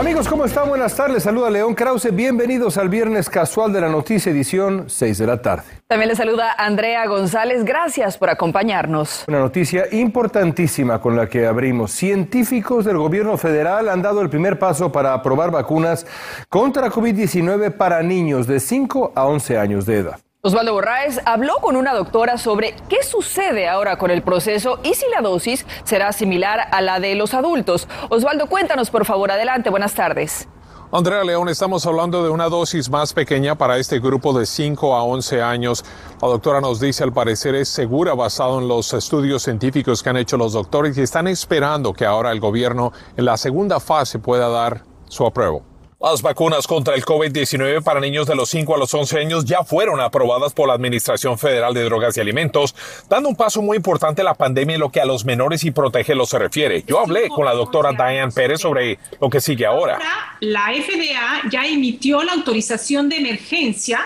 Amigos, ¿cómo están? Buenas tardes. Saluda León Krause. Bienvenidos al Viernes Casual de la Noticia, edición 6 de la tarde. También le saluda Andrea González. Gracias por acompañarnos. Una noticia importantísima con la que abrimos. Científicos del gobierno federal han dado el primer paso para aprobar vacunas contra COVID-19 para niños de 5 a 11 años de edad. Osvaldo Borraes habló con una doctora sobre qué sucede ahora con el proceso y si la dosis será similar a la de los adultos. Osvaldo, cuéntanos por favor, adelante, buenas tardes. Andrea León, estamos hablando de una dosis más pequeña para este grupo de 5 a 11 años. La doctora nos dice, al parecer es segura basado en los estudios científicos que han hecho los doctores y están esperando que ahora el gobierno en la segunda fase pueda dar su apruebo. Las vacunas contra el COVID-19 para niños de los 5 a los 11 años ya fueron aprobadas por la Administración Federal de Drogas y Alimentos, dando un paso muy importante en la pandemia en lo que a los menores y protegerlos se refiere. Yo hablé con la doctora Diane Pérez sobre lo que sigue ahora. La FDA ya emitió la autorización de emergencia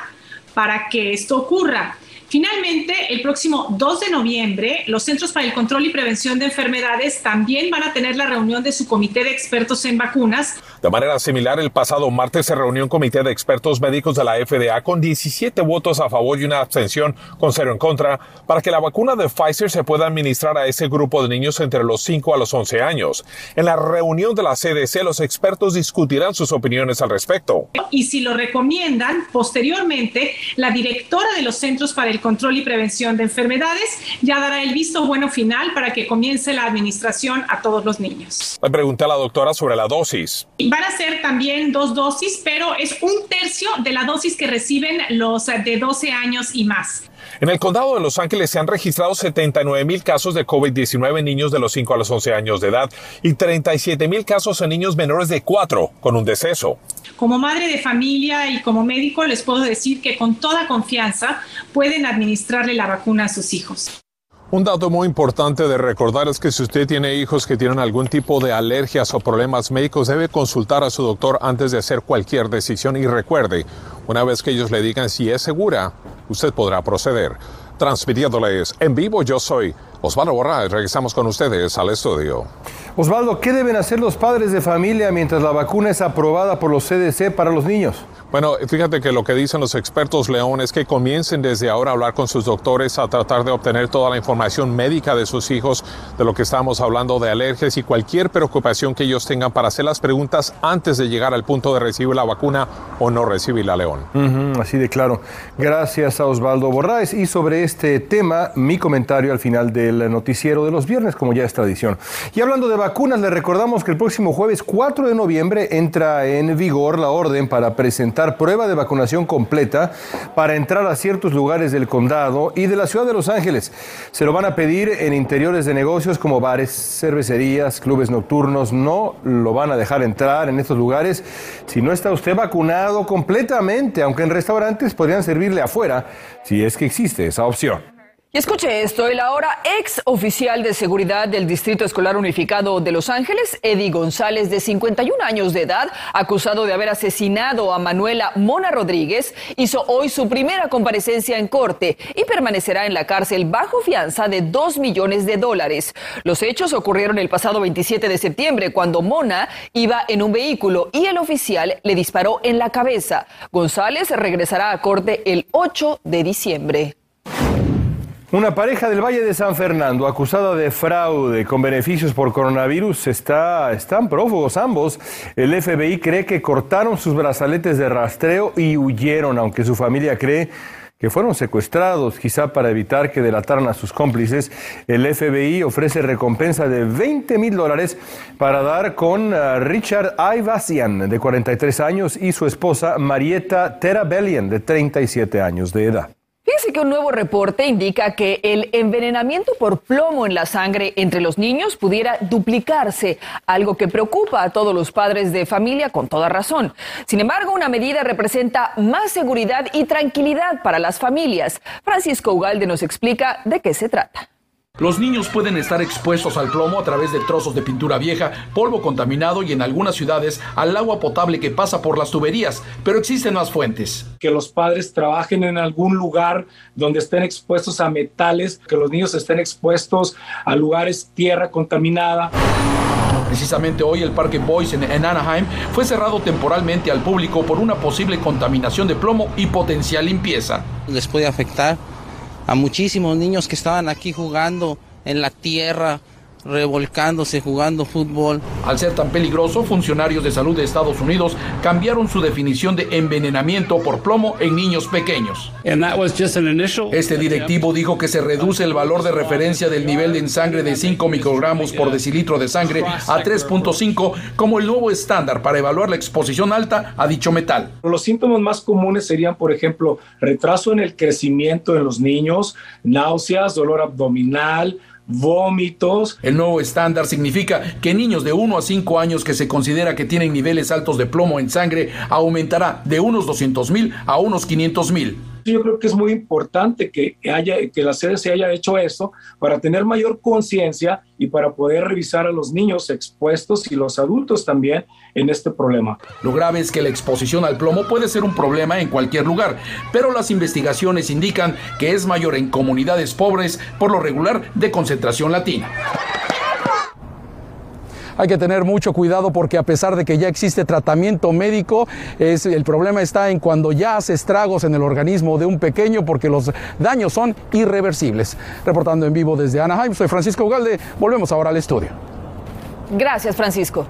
para que esto ocurra. Finalmente, el próximo 2 de noviembre, los Centros para el Control y Prevención de Enfermedades también van a tener la reunión de su comité de expertos en vacunas. De manera similar, el pasado martes se reunió un comité de expertos médicos de la FDA con 17 votos a favor y una abstención con cero en contra para que la vacuna de Pfizer se pueda administrar a ese grupo de niños entre los 5 a los 11 años. En la reunión de la CDC, los expertos discutirán sus opiniones al respecto. Y si lo recomiendan, posteriormente, la directora de los Centros para el Control y Prevención de Enfermedades ya dará el visto bueno final para que comience la administración a todos los niños. Le pregunté a la doctora sobre la dosis. Van a ser también dos dosis, pero es un tercio de la dosis que reciben los de 12 años y más. En el condado de Los Ángeles se han registrado 79 mil casos de COVID-19 en niños de los 5 a los 11 años de edad y 37 mil casos en niños menores de 4 con un deceso. Como madre de familia y como médico les puedo decir que con toda confianza pueden administrarle la vacuna a sus hijos. Un dato muy importante de recordar es que si usted tiene hijos que tienen algún tipo de alergias o problemas médicos, debe consultar a su doctor antes de hacer cualquier decisión y recuerde, una vez que ellos le digan si es segura, usted podrá proceder. Transmitiéndoles en vivo, yo soy Osvaldo Borraes. Regresamos con ustedes al estudio. Osvaldo, ¿qué deben hacer los padres de familia mientras la vacuna es aprobada por los CDC para los niños? Bueno, fíjate que lo que dicen los expertos, León, es que comiencen desde ahora a hablar con sus doctores, a tratar de obtener toda la información médica de sus hijos, de lo que estamos hablando de alergias y cualquier preocupación que ellos tengan para hacer las preguntas antes de llegar al punto de recibir la vacuna o no recibirla, León. Así de claro. Gracias a Osvaldo Borraes. Y sobre este tema, mi comentario al final del noticiero de los viernes, como ya es tradición. Y hablando de vacunas, le recordamos que el próximo jueves 4 de noviembre entra en vigor la orden para presentar prueba de vacunación completa para entrar a ciertos lugares del condado y de la ciudad de Los Ángeles. Se lo van a pedir en interiores de negocios como bares, cervecerías, clubes nocturnos. No lo van a dejar entrar en estos lugares si no está usted vacunado completamente, aunque en restaurantes podrían servirle afuera si es que existe esa opción. Y escuche esto, el ahora ex oficial de seguridad del Distrito Escolar Unificado de Los Ángeles, Eddie González, de 51 años de edad, acusado de haber asesinado a Manuela Mona Rodríguez, hizo hoy su primera comparecencia en corte y permanecerá en la cárcel bajo fianza de 2 millones de dólares. Los hechos ocurrieron el pasado 27 de septiembre, cuando Mona iba en un vehículo y el oficial le disparó en la cabeza. González regresará a corte el 8 de diciembre. Una pareja del Valle de San Fernando acusada de fraude con beneficios por coronavirus está, están prófugos ambos. El FBI cree que cortaron sus brazaletes de rastreo y huyeron, aunque su familia cree que fueron secuestrados, quizá para evitar que delataran a sus cómplices. El FBI ofrece recompensa de 20 mil dólares para dar con uh, Richard Ivasian, de 43 años, y su esposa Marietta Terabellian, de 37 años de edad. Fíjese que un nuevo reporte indica que el envenenamiento por plomo en la sangre entre los niños pudiera duplicarse, algo que preocupa a todos los padres de familia con toda razón. Sin embargo, una medida representa más seguridad y tranquilidad para las familias. Francisco Ugalde nos explica de qué se trata. Los niños pueden estar expuestos al plomo a través de trozos de pintura vieja, polvo contaminado y en algunas ciudades al agua potable que pasa por las tuberías, pero existen más fuentes. Que los padres trabajen en algún lugar donde estén expuestos a metales, que los niños estén expuestos a lugares tierra contaminada. Precisamente hoy el Parque Boys en, Anaheim fue cerrado temporalmente al público por una posible contaminación de plomo y potencial limpieza. Les puede afectar a muchísimos niños que estaban aquí jugando en la tierra, revolcándose jugando fútbol. Al ser tan peligroso, funcionarios de salud de Estados Unidos cambiaron su definición de envenenamiento por plomo en niños pequeños. Este directivo dijo que se reduce el valor de referencia del nivel en sangre de 5 microgramos por decilitro de sangre a 3.5 como el nuevo estándar para evaluar la exposición alta a dicho metal. Los síntomas más comunes serían, por ejemplo, retraso en el crecimiento en los niños, náuseas, dolor abdominal, vómitos. El nuevo estándar significa que niños de 1 a 5 años que se considera que tienen niveles altos de plomo en sangre aumentará de unos 200 mil a unos 500 mil. Yo creo que es muy importante que, haya, que la sede se haya hecho esto para tener mayor conciencia y para poder revisar a los niños expuestos y los adultos también en este problema. Lo grave es que la exposición al plomo puede ser un problema en cualquier lugar, pero las investigaciones indican que es mayor en comunidades pobres, por lo regular de concentración latina. Hay que tener mucho cuidado porque a pesar de que ya existe tratamiento médico, es, el problema está en cuando ya hace estragos en el organismo de un pequeño porque los daños son irreversibles. Reportando en vivo desde Anaheim, soy Francisco Ugalde. Volvemos ahora al estudio. Gracias, Francisco.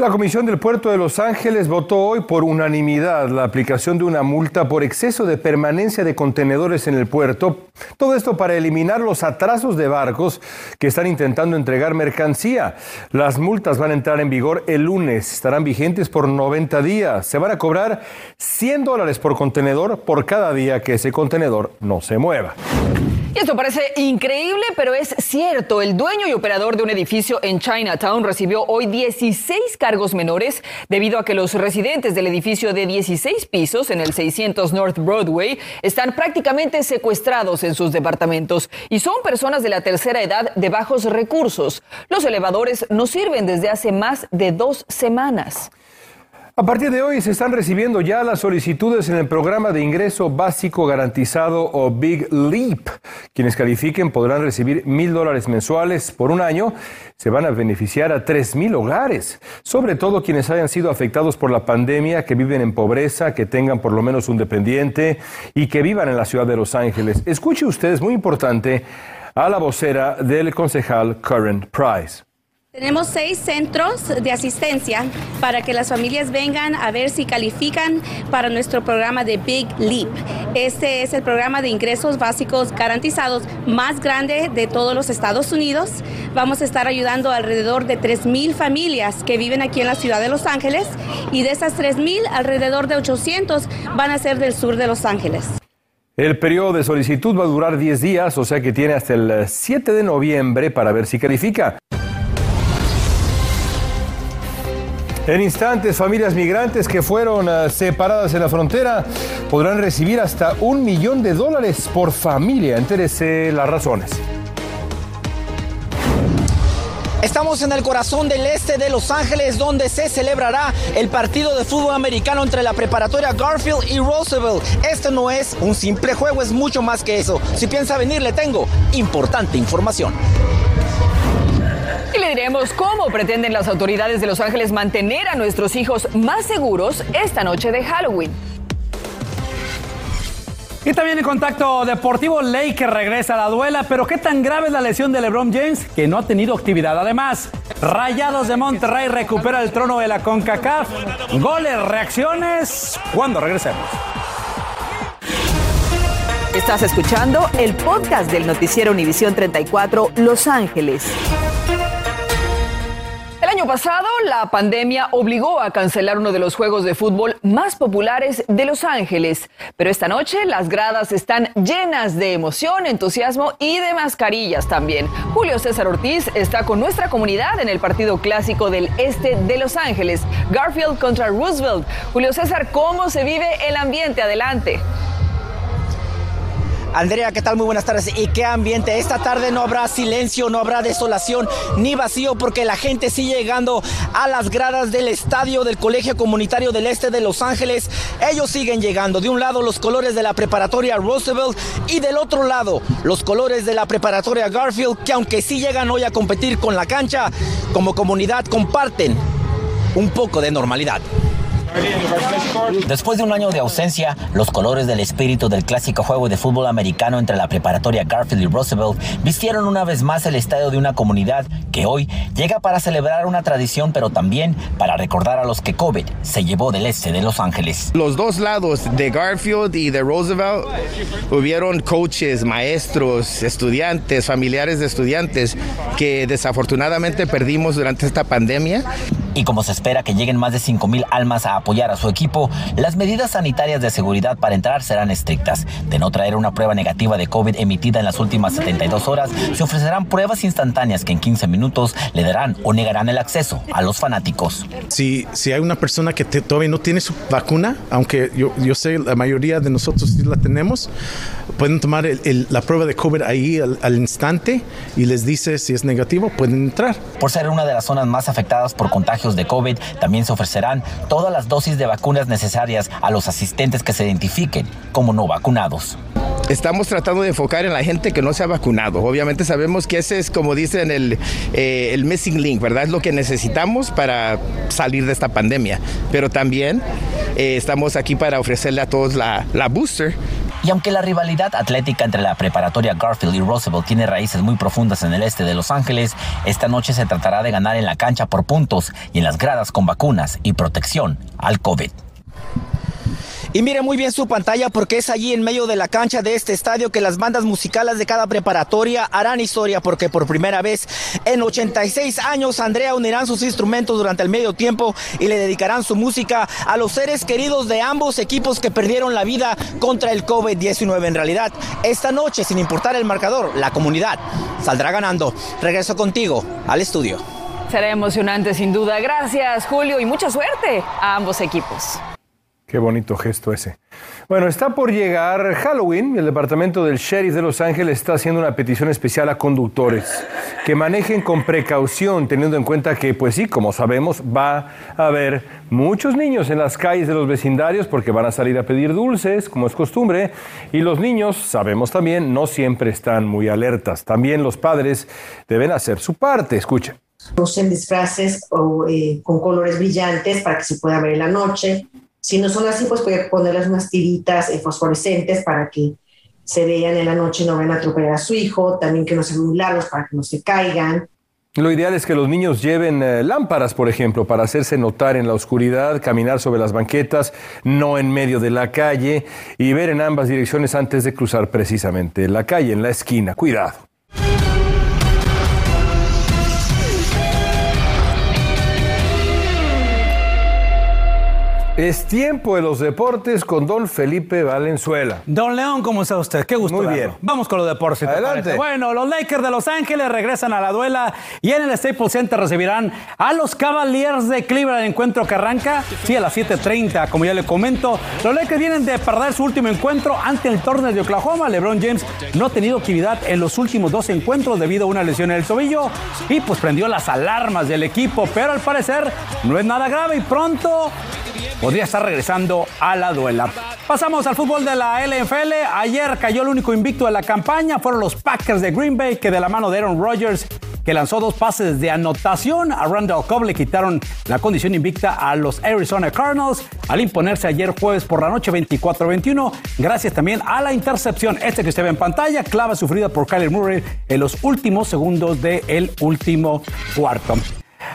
La Comisión del Puerto de Los Ángeles votó hoy por unanimidad la aplicación de una multa por exceso de permanencia de contenedores en el puerto. Todo esto para eliminar los atrasos de barcos que están intentando entregar mercancía. Las multas van a entrar en vigor el lunes, estarán vigentes por 90 días. Se van a cobrar 100 dólares por contenedor por cada día que ese contenedor no se mueva. Esto parece increíble, pero es cierto. El dueño y operador de un edificio en Chinatown recibió hoy 16 cargos menores debido a que los residentes del edificio de 16 pisos en el 600 North Broadway están prácticamente secuestrados en sus departamentos y son personas de la tercera edad de bajos recursos. Los elevadores no sirven desde hace más de dos semanas. A partir de hoy se están recibiendo ya las solicitudes en el programa de ingreso básico garantizado o Big Leap. Quienes califiquen podrán recibir mil dólares mensuales por un año. Se van a beneficiar a tres mil hogares, sobre todo quienes hayan sido afectados por la pandemia, que viven en pobreza, que tengan por lo menos un dependiente y que vivan en la ciudad de Los Ángeles. Escuche usted, es muy importante, a la vocera del concejal Current Price. Tenemos seis centros de asistencia para que las familias vengan a ver si califican para nuestro programa de Big Leap. Este es el programa de ingresos básicos garantizados más grande de todos los Estados Unidos. Vamos a estar ayudando alrededor de 3.000 familias que viven aquí en la ciudad de Los Ángeles y de esas 3.000, alrededor de 800 van a ser del sur de Los Ángeles. El periodo de solicitud va a durar 10 días, o sea que tiene hasta el 7 de noviembre para ver si califica. En instantes, familias migrantes que fueron eh, separadas en la frontera podrán recibir hasta un millón de dólares por familia. Entérese las razones. Estamos en el corazón del este de Los Ángeles, donde se celebrará el partido de fútbol americano entre la preparatoria Garfield y Roosevelt. Este no es un simple juego, es mucho más que eso. Si piensa venir, le tengo importante información. Diremos cómo pretenden las autoridades de Los Ángeles mantener a nuestros hijos más seguros esta noche de Halloween. Y también en contacto deportivo, Ley que regresa a la duela, pero qué tan grave es la lesión de LeBron James que no ha tenido actividad. Además, Rayados de Monterrey recupera el trono de la CONCACAF. Goles, reacciones, cuando regresemos. Estás escuchando el podcast del noticiero Univisión 34 Los Ángeles. Año pasado, la pandemia obligó a cancelar uno de los juegos de fútbol más populares de Los Ángeles. Pero esta noche las gradas están llenas de emoción, entusiasmo y de mascarillas también. Julio César Ortiz está con nuestra comunidad en el partido clásico del este de Los Ángeles, Garfield contra Roosevelt. Julio César, ¿cómo se vive el ambiente? Adelante. Andrea, ¿qué tal? Muy buenas tardes. ¿Y qué ambiente? Esta tarde no habrá silencio, no habrá desolación ni vacío porque la gente sigue llegando a las gradas del estadio del Colegio Comunitario del Este de Los Ángeles. Ellos siguen llegando. De un lado los colores de la preparatoria Roosevelt y del otro lado los colores de la preparatoria Garfield que aunque sí llegan hoy a competir con la cancha, como comunidad comparten un poco de normalidad. Después de un año de ausencia, los colores del espíritu del clásico juego de fútbol americano entre la preparatoria Garfield y Roosevelt vistieron una vez más el estadio de una comunidad que hoy llega para celebrar una tradición, pero también para recordar a los que COVID se llevó del este de Los Ángeles. Los dos lados de Garfield y de Roosevelt hubieron coaches, maestros, estudiantes, familiares de estudiantes que desafortunadamente perdimos durante esta pandemia. Y como se espera que lleguen más de 5 mil almas a apoyar a su equipo, las medidas sanitarias de seguridad para entrar serán estrictas. De no traer una prueba negativa de COVID emitida en las últimas 72 horas, se ofrecerán pruebas instantáneas que en 15 minutos le darán o negarán el acceso a los fanáticos. Si, si hay una persona que todavía no tiene su vacuna, aunque yo, yo sé la mayoría de nosotros sí la tenemos, pueden tomar la prueba de COVID ahí al, al instante y les dice si es negativo, pueden entrar. Por ser una de las zonas más afectadas por contagios de COVID, también se ofrecerán todas las dosis de vacunas necesarias a los asistentes que se identifiquen como no vacunados. Estamos tratando de enfocar en la gente que no se ha vacunado. Obviamente sabemos que ese es, como dicen, el, eh, el missing link, ¿verdad? Es lo que necesitamos para salir de esta pandemia. Pero también eh, estamos aquí para ofrecerle a todos la, la booster y aunque la rivalidad atlética entre la preparatoria Garfield y Roosevelt tiene raíces muy profundas en el este de Los Ángeles, esta noche se tratará de ganar en la cancha por puntos y en las gradas con vacunas y protección al COVID. Y mire muy bien su pantalla porque es allí en medio de la cancha de este estadio que las bandas musicales de cada preparatoria harán historia porque por primera vez en 86 años Andrea unirán sus instrumentos durante el medio tiempo y le dedicarán su música a los seres queridos de ambos equipos que perdieron la vida contra el COVID-19. En realidad, esta noche, sin importar el marcador, la comunidad saldrá ganando. Regreso contigo al estudio. Será emocionante sin duda. Gracias Julio y mucha suerte a ambos equipos. Qué bonito gesto ese. Bueno, está por llegar Halloween. El departamento del sheriff de Los Ángeles está haciendo una petición especial a conductores que manejen con precaución, teniendo en cuenta que, pues sí, como sabemos, va a haber muchos niños en las calles de los vecindarios porque van a salir a pedir dulces, como es costumbre, y los niños, sabemos también, no siempre están muy alertas. También los padres deben hacer su parte. Escuchen. Usen disfraces eh, con colores brillantes para que se pueda ver en la noche si no son así, pues puede ponerles unas tiritas fosforescentes para que se vean en la noche y no vayan a atropellar a su hijo, también que no sean muy para que no se caigan. Lo ideal es que los niños lleven eh, lámparas, por ejemplo, para hacerse notar en la oscuridad, caminar sobre las banquetas, no en medio de la calle y ver en ambas direcciones antes de cruzar precisamente la calle, en la esquina. Cuidado. Es tiempo de los deportes con don Felipe Valenzuela. Don León, ¿cómo está usted? Qué gusto. Muy bien. Vamos con los deportes. Adelante. Bueno, los Lakers de Los Ángeles regresan a la duela y en el Staples Center recibirán a los Cavaliers de Cleveland. Encuentro que arranca, sí, a las 7:30. Como ya le comento, los Lakers vienen de perder su último encuentro ante el Torneo de Oklahoma. LeBron James no ha tenido actividad en los últimos dos encuentros debido a una lesión en el tobillo y pues prendió las alarmas del equipo, pero al parecer no es nada grave y pronto podría estar regresando a la duela. Pasamos al fútbol de la LFL. Ayer cayó el único invicto de la campaña. Fueron los Packers de Green Bay que de la mano de Aaron Rodgers que lanzó dos pases de anotación. A Randall Cobb le quitaron la condición invicta a los Arizona Cardinals al imponerse ayer jueves por la noche 24-21. Gracias también a la intercepción, este que usted ve en pantalla, clava sufrida por Kyler Murray en los últimos segundos del último cuarto.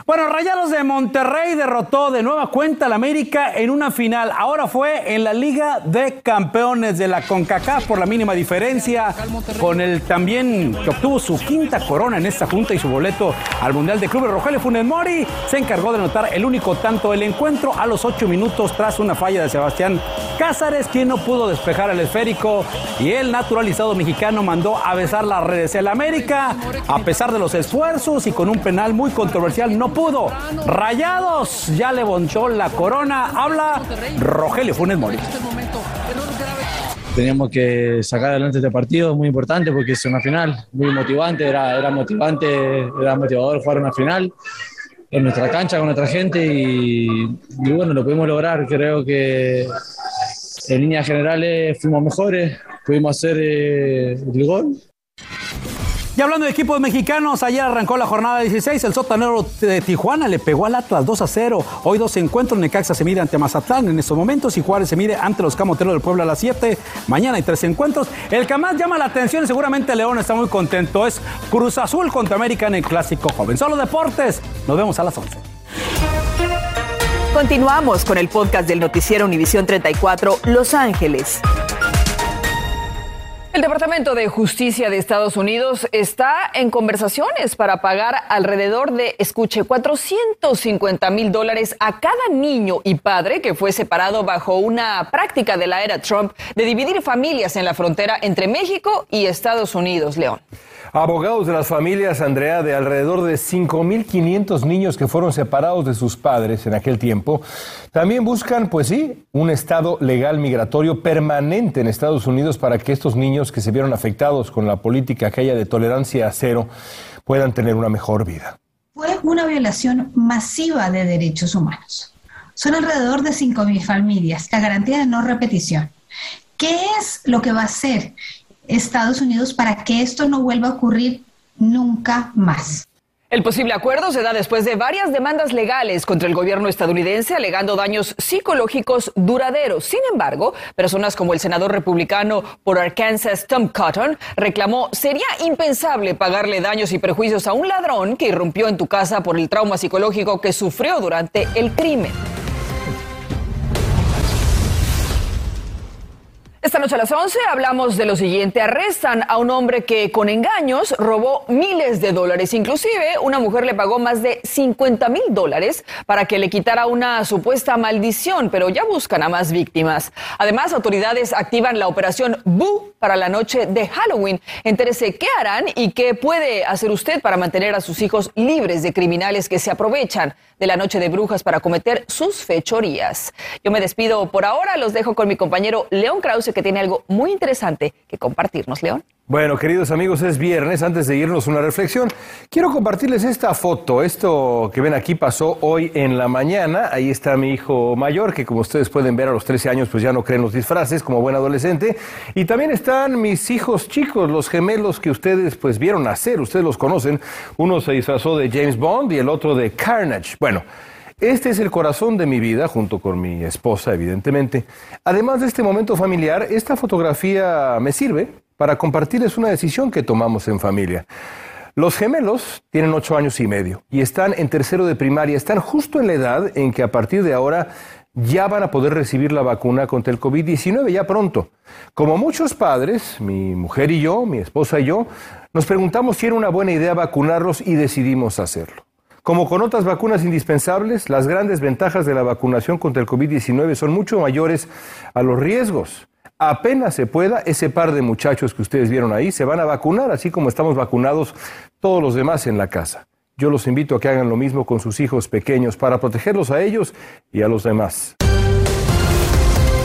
Bueno, Rayados de Monterrey derrotó de nueva cuenta al América en una final. Ahora fue en la Liga de Campeones de la CONCACAF por la mínima diferencia, con el también que obtuvo su quinta corona en esta junta y su boleto al Mundial de Clubes. Rogelio Funes Mori se encargó de anotar el único tanto del encuentro a los ocho minutos tras una falla de Sebastián Cázares, quien no pudo despejar el esférico y el naturalizado mexicano mandó a besar las redes. El América, a pesar de los esfuerzos y con un penal muy controversial, no pudo. Rayados ya le bonchó la corona. Habla Rogelio Funes Mori. teníamos que sacar adelante este partido, muy importante porque es una final, muy motivante, era, era motivante, era motivador jugar una final en nuestra cancha con nuestra gente y, bueno, lo pudimos lograr. Creo que en líneas generales fuimos mejores, pudimos hacer eh, el gol y hablando de equipos mexicanos, ayer arrancó la jornada 16. El sotanero de Tijuana le pegó al Atlas 2 a 0. Hoy dos encuentros. Necaxa se mide ante Mazatlán en estos momentos y Juárez se mide ante los Camoteros del Pueblo a las 7. Mañana hay tres encuentros. El que más llama la atención y seguramente León está muy contento es Cruz Azul contra América en el Clásico Joven. Solo deportes. Nos vemos a las 11. Continuamos con el podcast del noticiero Univisión 34 Los Ángeles. El Departamento de Justicia de Estados Unidos está en conversaciones para pagar alrededor de, escuche, 450 mil dólares a cada niño y padre que fue separado bajo una práctica de la era Trump de dividir familias en la frontera entre México y Estados Unidos. León. Abogados de las familias, Andrea, de alrededor de 5.500 niños que fueron separados de sus padres en aquel tiempo, también buscan, pues sí, un estado legal migratorio permanente en Estados Unidos para que estos niños que se vieron afectados con la política aquella de tolerancia cero puedan tener una mejor vida. Fue una violación masiva de derechos humanos. Son alrededor de 5.000 familias, la garantía de no repetición. ¿Qué es lo que va a hacer Estados Unidos para que esto no vuelva a ocurrir nunca más. El posible acuerdo se da después de varias demandas legales contra el gobierno estadounidense alegando daños psicológicos duraderos. Sin embargo, personas como el senador republicano por Arkansas, Tom Cotton, reclamó sería impensable pagarle daños y perjuicios a un ladrón que irrumpió en tu casa por el trauma psicológico que sufrió durante el crimen. Esta noche a las 11 hablamos de lo siguiente. Arrestan a un hombre que con engaños robó miles de dólares. Inclusive una mujer le pagó más de 50 mil dólares para que le quitara una supuesta maldición, pero ya buscan a más víctimas. Además, autoridades activan la operación Boo para la noche de Halloween. Entérese qué harán y qué puede hacer usted para mantener a sus hijos libres de criminales que se aprovechan de la noche de brujas para cometer sus fechorías. Yo me despido por ahora. Los dejo con mi compañero León Krause que tiene algo muy interesante que compartirnos, León. Bueno, queridos amigos, es viernes. Antes de irnos una reflexión, quiero compartirles esta foto. Esto que ven aquí pasó hoy en la mañana. Ahí está mi hijo mayor, que como ustedes pueden ver a los 13 años, pues ya no creen los disfraces como buen adolescente. Y también están mis hijos chicos, los gemelos que ustedes pues vieron nacer. Ustedes los conocen. Uno se disfrazó de James Bond y el otro de Carnage. Bueno. Este es el corazón de mi vida, junto con mi esposa, evidentemente. Además de este momento familiar, esta fotografía me sirve para compartirles una decisión que tomamos en familia. Los gemelos tienen ocho años y medio y están en tercero de primaria, están justo en la edad en que a partir de ahora ya van a poder recibir la vacuna contra el COVID-19 ya pronto. Como muchos padres, mi mujer y yo, mi esposa y yo, nos preguntamos si era una buena idea vacunarlos y decidimos hacerlo. Como con otras vacunas indispensables, las grandes ventajas de la vacunación contra el COVID-19 son mucho mayores a los riesgos. Apenas se pueda, ese par de muchachos que ustedes vieron ahí se van a vacunar, así como estamos vacunados todos los demás en la casa. Yo los invito a que hagan lo mismo con sus hijos pequeños para protegerlos a ellos y a los demás.